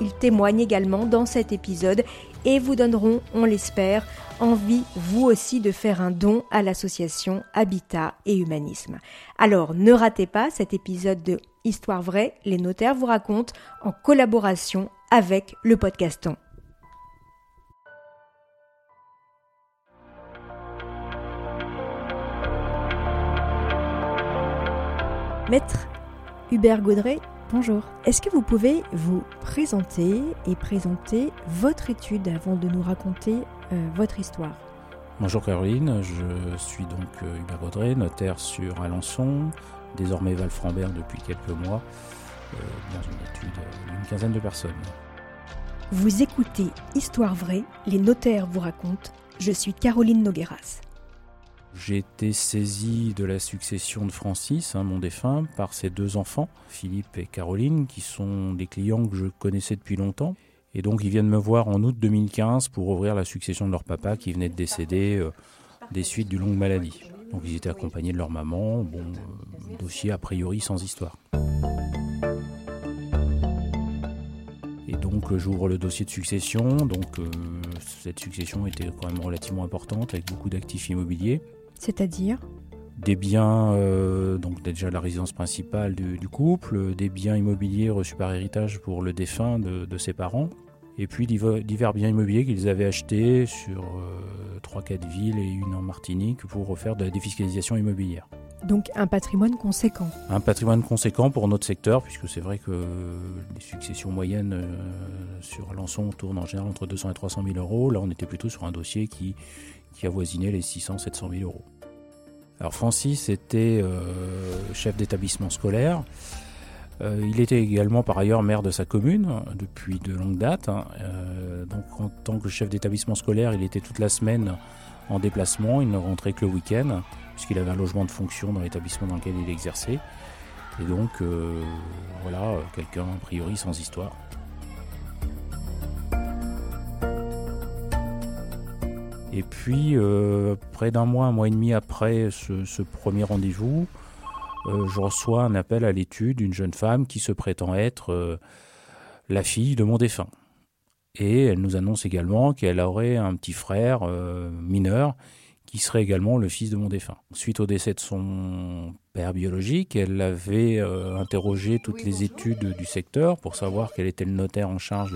ils témoignent également dans cet épisode et vous donneront, on l'espère, envie vous aussi de faire un don à l'association Habitat et Humanisme. Alors ne ratez pas cet épisode de Histoire vraie, les notaires vous racontent en collaboration avec le podcaston. Maître Hubert Gaudret Bonjour. Est-ce que vous pouvez vous présenter et présenter votre étude avant de nous raconter euh, votre histoire? Bonjour Caroline, je suis donc euh, Hubert Baudré, notaire sur Alençon, désormais Val-Frambert depuis quelques mois, euh, dans une étude d'une quinzaine de personnes. Vous écoutez Histoire vraie, les notaires vous racontent. Je suis Caroline Nogueras. J'ai été saisi de la succession de Francis, hein, mon défunt, par ses deux enfants, Philippe et Caroline, qui sont des clients que je connaissais depuis longtemps. Et donc ils viennent me voir en août 2015 pour ouvrir la succession de leur papa qui venait de décéder euh, des suites d'une longue maladie. Donc ils étaient accompagnés de leur maman, bon, euh, dossier a priori sans histoire. Et donc euh, j'ouvre le dossier de succession, donc cette succession était quand même relativement importante avec beaucoup d'actifs immobiliers. C'est-à-dire des biens, euh, donc déjà la résidence principale du, couple, des biens immobiliers reçus par héritage pour le défunt de, ses parents, et puis divers, biens immobiliers qu'ils avaient achetés sur euh, trois, 4 villes et une en Martinique pour refaire de la défiscalisation immobilière. Donc un patrimoine conséquent. Un patrimoine conséquent pour notre secteur, puisque c'est vrai que les successions moyennes euh, sur Alençon tournent en général entre 200 et 300 000 euros. Là, on était plutôt sur un dossier qui, qui avoisinait les 600-700 000 euros. Alors Francis était euh, chef d'établissement scolaire. Euh, il était également par ailleurs maire de sa commune depuis de longues dates. Hein. Euh, donc en tant que chef d'établissement scolaire, il était toute la semaine en déplacement. Il ne rentrait que le week-end puisqu'il avait un logement de fonction dans l'établissement dans lequel il exerçait. Et donc voilà, quelqu'un a priori sans histoire. Et puis, euh, près d'un mois, un mois et demi après ce, premier rendez-vous, euh, je reçois un appel à l'étude d'une jeune femme qui se prétend être euh, la fille de mon défunt. Et elle nous annonce également qu'elle aurait un petit frère mineur qui serait également le fils de mon défunt. Suite au décès de son père biologique, elle avait interrogé toutes les études du secteur pour savoir quel était le notaire en charge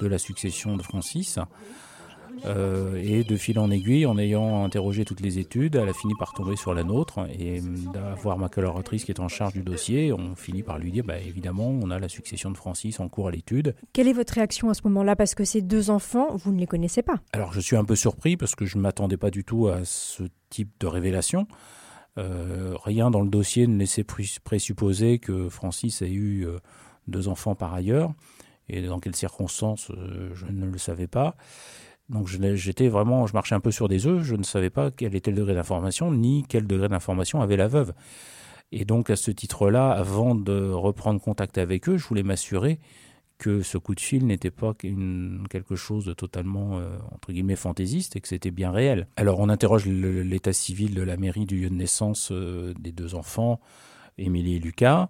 de la succession de Francis. Euh, et de fil en aiguille, en ayant interrogé toutes les études, elle a fini par tomber sur la nôtre et d'avoir ma collaboratrice qui est en charge du dossier, on finit par lui dire bah, évidemment, on a la succession de Francis en cours à l'étude. Quelle est votre réaction à ce moment-là? Parce que ces deux enfants, vous ne les connaissez pas. Alors je suis un peu surpris parce que je ne m'attendais pas du tout à ce type de révélation. Euh, rien dans le dossier ne laissait présupposer que Francis ait eu euh, deux enfants par ailleurs. Et dans quelles circonstances, je ne le savais pas. Donc j'étais vraiment, je marchais un peu sur des œufs, je ne savais pas quel était le degré d'information, ni quel degré d'information avait la veuve. Et donc à ce titre-là, avant de reprendre contact avec eux, je voulais m'assurer que ce coup de fil n'était pas quelque chose de totalement, euh, entre guillemets, fantaisiste et que c'était bien réel. Alors on interroge l'état civil de la mairie du lieu de naissance euh, des deux enfants, Émilie et Lucas.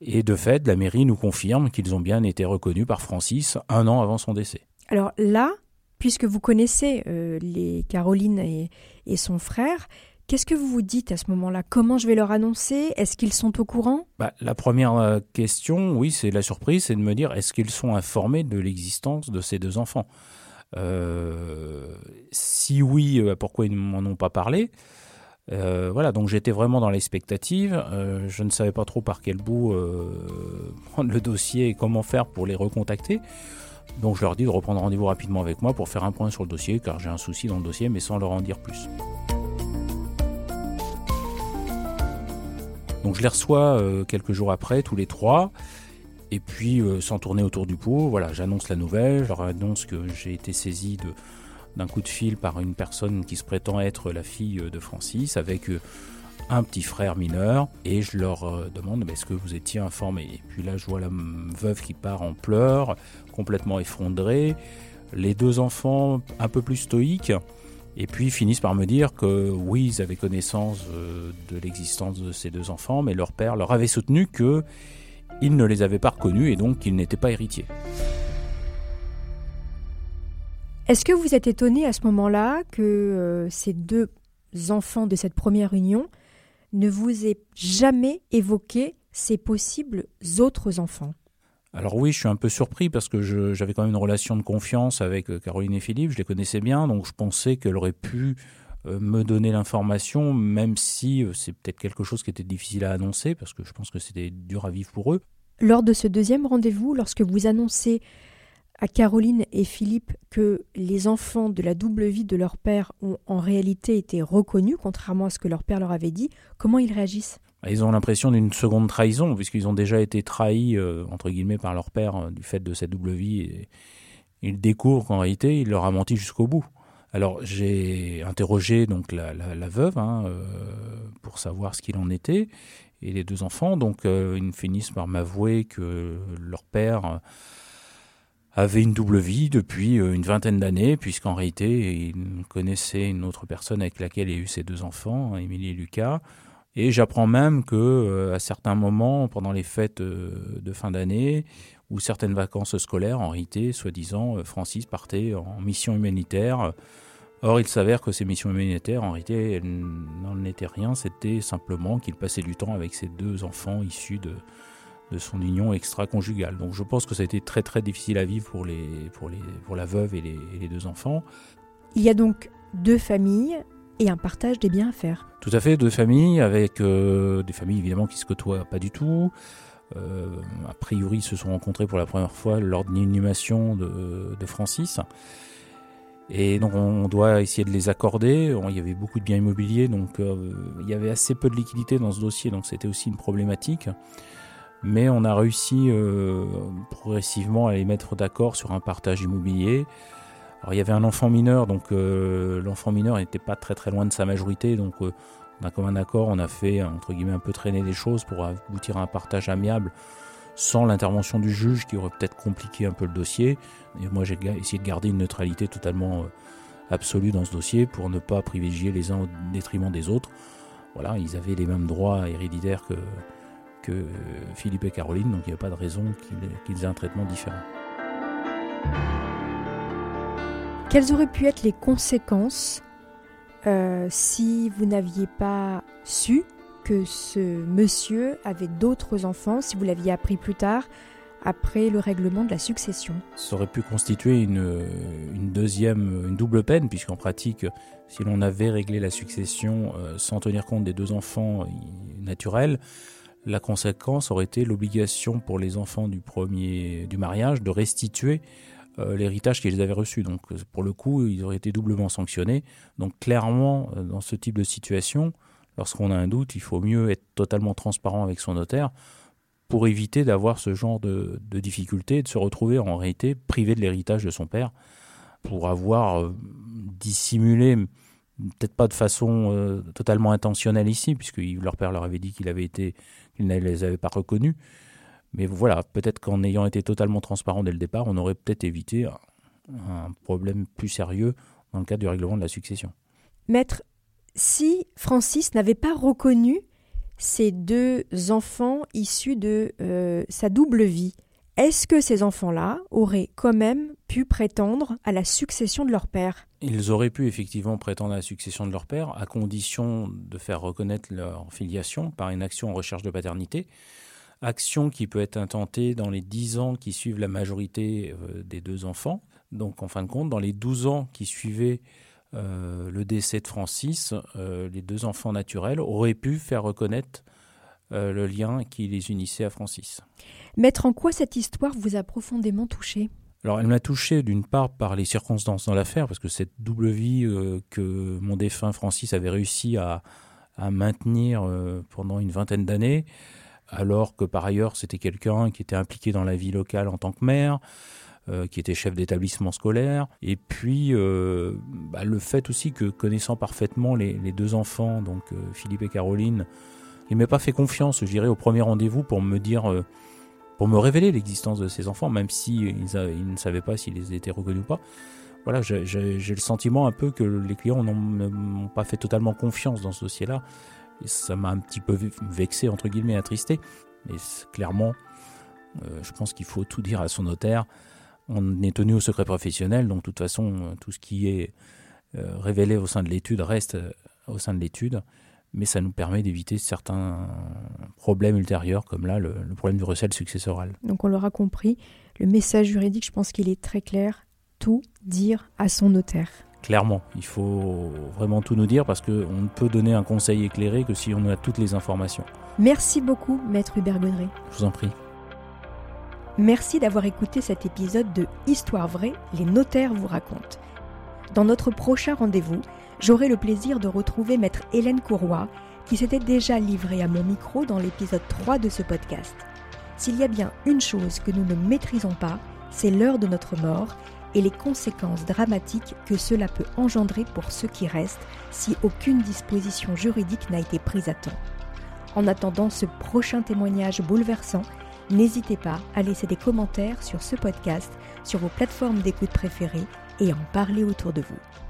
Et de fait, la mairie nous confirme qu'ils ont bien été reconnus par Francis un an avant son décès. Alors là, puisque vous connaissez euh, les Caroline et, son frère, Qu'est-ce que vous vous dites à ce moment-là? Comment je vais leur annoncer? Est-ce qu'ils sont au courant? Bah, La première euh, question, oui, c'est la surprise, c'est de me dire est-ce qu'ils sont informés de l'existence de ces deux enfants? Euh, Si oui, pourquoi ils ne m'en ont pas parlé? Voilà, donc j'étais vraiment dans l'expectative. je ne savais pas trop par quel bout prendre le dossier et comment faire pour les recontacter. Donc je leur dis de reprendre rendez-vous rapidement avec moi pour faire un point sur le dossier, car j'ai un souci dans le dossier, mais sans leur en dire plus. Donc je les reçois euh, quelques jours après, tous les trois. Et puis, sans tourner autour du pot, voilà, j'annonce la nouvelle, je leur annonce que j'ai été saisi d'un coup de fil par une personne qui se prétend être la fille de Francis, avec un petit frère mineur et je leur euh, demande est-ce que vous étiez informés Et puis là je vois la veuve qui part en pleurs, complètement effondrée, les deux enfants un peu plus stoïques et puis finissent par me dire que oui ils avaient connaissance euh, de l'existence de ces deux enfants mais leur père leur avait soutenu que il ne les avait pas reconnus et donc qu'ils n'étaient pas héritiers. Est-ce que vous êtes étonné à ce moment-là que euh, ces deux enfants de cette première union ne vous ait jamais évoqué ces possibles autres enfants alors oui, je suis un peu surpris parce que j'avais quand même une relation de confiance avec euh, Caroline et Philippe, je les connaissais bien, donc je pensais qu'elle aurait pu euh, me donner l'information, même si euh, c'est peut-être quelque chose qui était difficile à annoncer, parce que je pense que c'était dur à vivre pour eux. Lors de ce deuxième rendez-vous, lorsque vous annoncez à Caroline et Philippe que les enfants de la double vie de leur père ont en réalité été reconnus, contrairement à ce que leur père leur avait dit, comment ils réagissent? Ils ont l'impression d'une seconde trahison, puisqu'ils ont déjà été trahis, euh, entre guillemets, par leur père euh, du fait de cette double vie. Ils découvrent qu'en réalité, il leur a menti jusqu'au bout. Alors j'ai interrogé donc la, veuve hein, euh, pour savoir ce qu'il en était et les deux enfants. Donc ils finissent par m'avouer que leur père avait une double vie depuis euh, une vingtaine d'années, puisqu'en réalité, il connaissait une autre personne avec laquelle il a eu ses deux enfants, Émilie et Lucas. Et j'apprends même que euh, à certains moments, pendant les fêtes euh, de fin d'année ou certaines vacances scolaires, en réalité, soi-disant, Francis partait en mission humanitaire. Or, il s'avère que ces missions humanitaires, en réalité, n'en étaient rien. C'était simplement qu'il passait du temps avec ses deux enfants issus de, de son union extra-conjugale. Donc je pense que ça a été très très difficile à vivre pour, les, pour, les, pour la veuve et les, deux enfants. Il y a donc deux familles et un partage des biens à faire. Tout à fait, deux familles avec euh, des familles évidemment qui se côtoient pas du tout. Euh, a priori, ils se sont rencontrés pour la première fois lors de l'inhumation de, de, Francis. Et donc on doit essayer de les accorder. Il y avait beaucoup de biens immobiliers, donc euh, il y avait assez peu de liquidités dans ce dossier, donc c'était aussi une problématique mais on a réussi euh, progressivement à les mettre d'accord sur un partage immobilier. Alors il y avait un enfant mineur, donc euh, l'enfant mineur n'était pas très très loin de sa majorité, donc euh, on a comme un accord, on a fait entre guillemets un peu traîner les choses pour aboutir à un partage amiable sans l'intervention du juge qui aurait peut-être compliqué un peu le dossier. Et moi j'ai essayé de garder une neutralité totalement absolue dans ce dossier pour ne pas privilégier les uns au détriment des autres. Voilà, ils avaient les mêmes droits héréditaires que, que Philippe et Caroline, donc il n'y a pas de raison qu'ils aient un traitement différent. Quelles auraient pu être les conséquences euh, si vous n'aviez pas su que ce monsieur avait d'autres enfants, si vous l'aviez appris plus tard, après le règlement de la succession? Ça aurait pu constituer une, une deuxième, une double peine, puisqu'en pratique, si l'on avait réglé la succession euh, sans tenir compte des deux enfants naturels, la conséquence aurait été l'obligation pour les enfants du premier du mariage de restituer euh, l'héritage qu'ils avaient reçu. Donc pour le coup, ils auraient été doublement sanctionnés. Donc clairement, euh, dans ce type de situation, lorsqu'on a un doute, il faut mieux être totalement transparent avec son notaire pour éviter d'avoir ce genre de, difficultés et de se retrouver en réalité privé de l'héritage de son père pour avoir euh, dissimulé peut-être pas de façon totalement intentionnelle ici, puisque leur père leur avait dit qu'il avait été il ne les avait pas reconnus. Mais voilà, peut-être qu'en ayant été totalement transparent dès le départ, on aurait peut-être évité un problème plus sérieux dans le cadre du règlement de la succession. Maître, si Francis n'avait pas reconnu ces deux enfants issus de euh, sa double vie, est-ce que ces enfants-là auraient quand même pu prétendre à la succession de leur père? Ils auraient pu effectivement prétendre à la succession de leur père, à condition de faire reconnaître leur filiation par une action en recherche de paternité, action qui peut être intentée dans les 10 ans qui suivent la majorité euh, des deux enfants. Donc en fin de compte, dans les 12 ans qui suivaient euh, le décès de Francis, euh, les deux enfants naturels auraient pu faire reconnaître le lien qui les unissait à Francis. Mettre en quoi cette histoire vous a profondément touché? Alors, elle m'a touché d'une part par les circonstances dans l'affaire, parce que cette double vie euh, que mon défunt Francis avait réussi à, maintenir euh, pendant une vingtaine d'années alors que par ailleurs c'était quelqu'un qui était impliqué dans la vie locale en tant que maire, euh, qui était chef d'établissement scolaire, et puis euh, bah, le fait aussi que connaissant parfaitement les, deux enfants, donc euh, Philippe et Caroline, il m'a pas fait confiance, je dirais, au premier rendez-vous pour me dire, pour me révéler l'existence de ces enfants, même si ils, ne savaient pas s'ils étaient reconnus ou pas. Voilà, j'ai le sentiment un peu que les clients n'ont pas fait totalement confiance dans ce dossier-là. Ça m'a un petit peu vexé, entre guillemets, attristé. Mais clairement, je pense qu'il faut tout dire à son notaire on est tenu au secret professionnel, donc de toute façon, euh, tout ce qui est euh, révélé au sein de l'étude reste euh, au sein de l'étude, mais ça nous permet d'éviter certains problèmes ultérieurs, comme là le, problème du recel successoral. Donc on l'aura compris, le message juridique, je pense qu'il est très clair, tout dire à son notaire. Clairement, il faut vraiment tout nous dire parce qu'on ne peut donner un conseil éclairé que si on a toutes les informations. Merci beaucoup, maître Hubert Godré. Je vous en prie. Merci d'avoir écouté cet épisode de Histoire vraie, les notaires vous racontent. Dans notre prochain rendez-vous, j'aurai le plaisir de retrouver maître Hélène Courroy, qui s'était déjà livrée à mon micro dans l'épisode 3 de ce podcast. S'il y a bien une chose que nous ne maîtrisons pas, c'est l'heure de notre mort et les conséquences dramatiques que cela peut engendrer pour ceux qui restent si aucune disposition juridique n'a été prise à temps. En attendant ce prochain témoignage bouleversant, N'hésitez pas à laisser des commentaires sur ce podcast, sur vos plateformes d'écoute préférées et en parler autour de vous.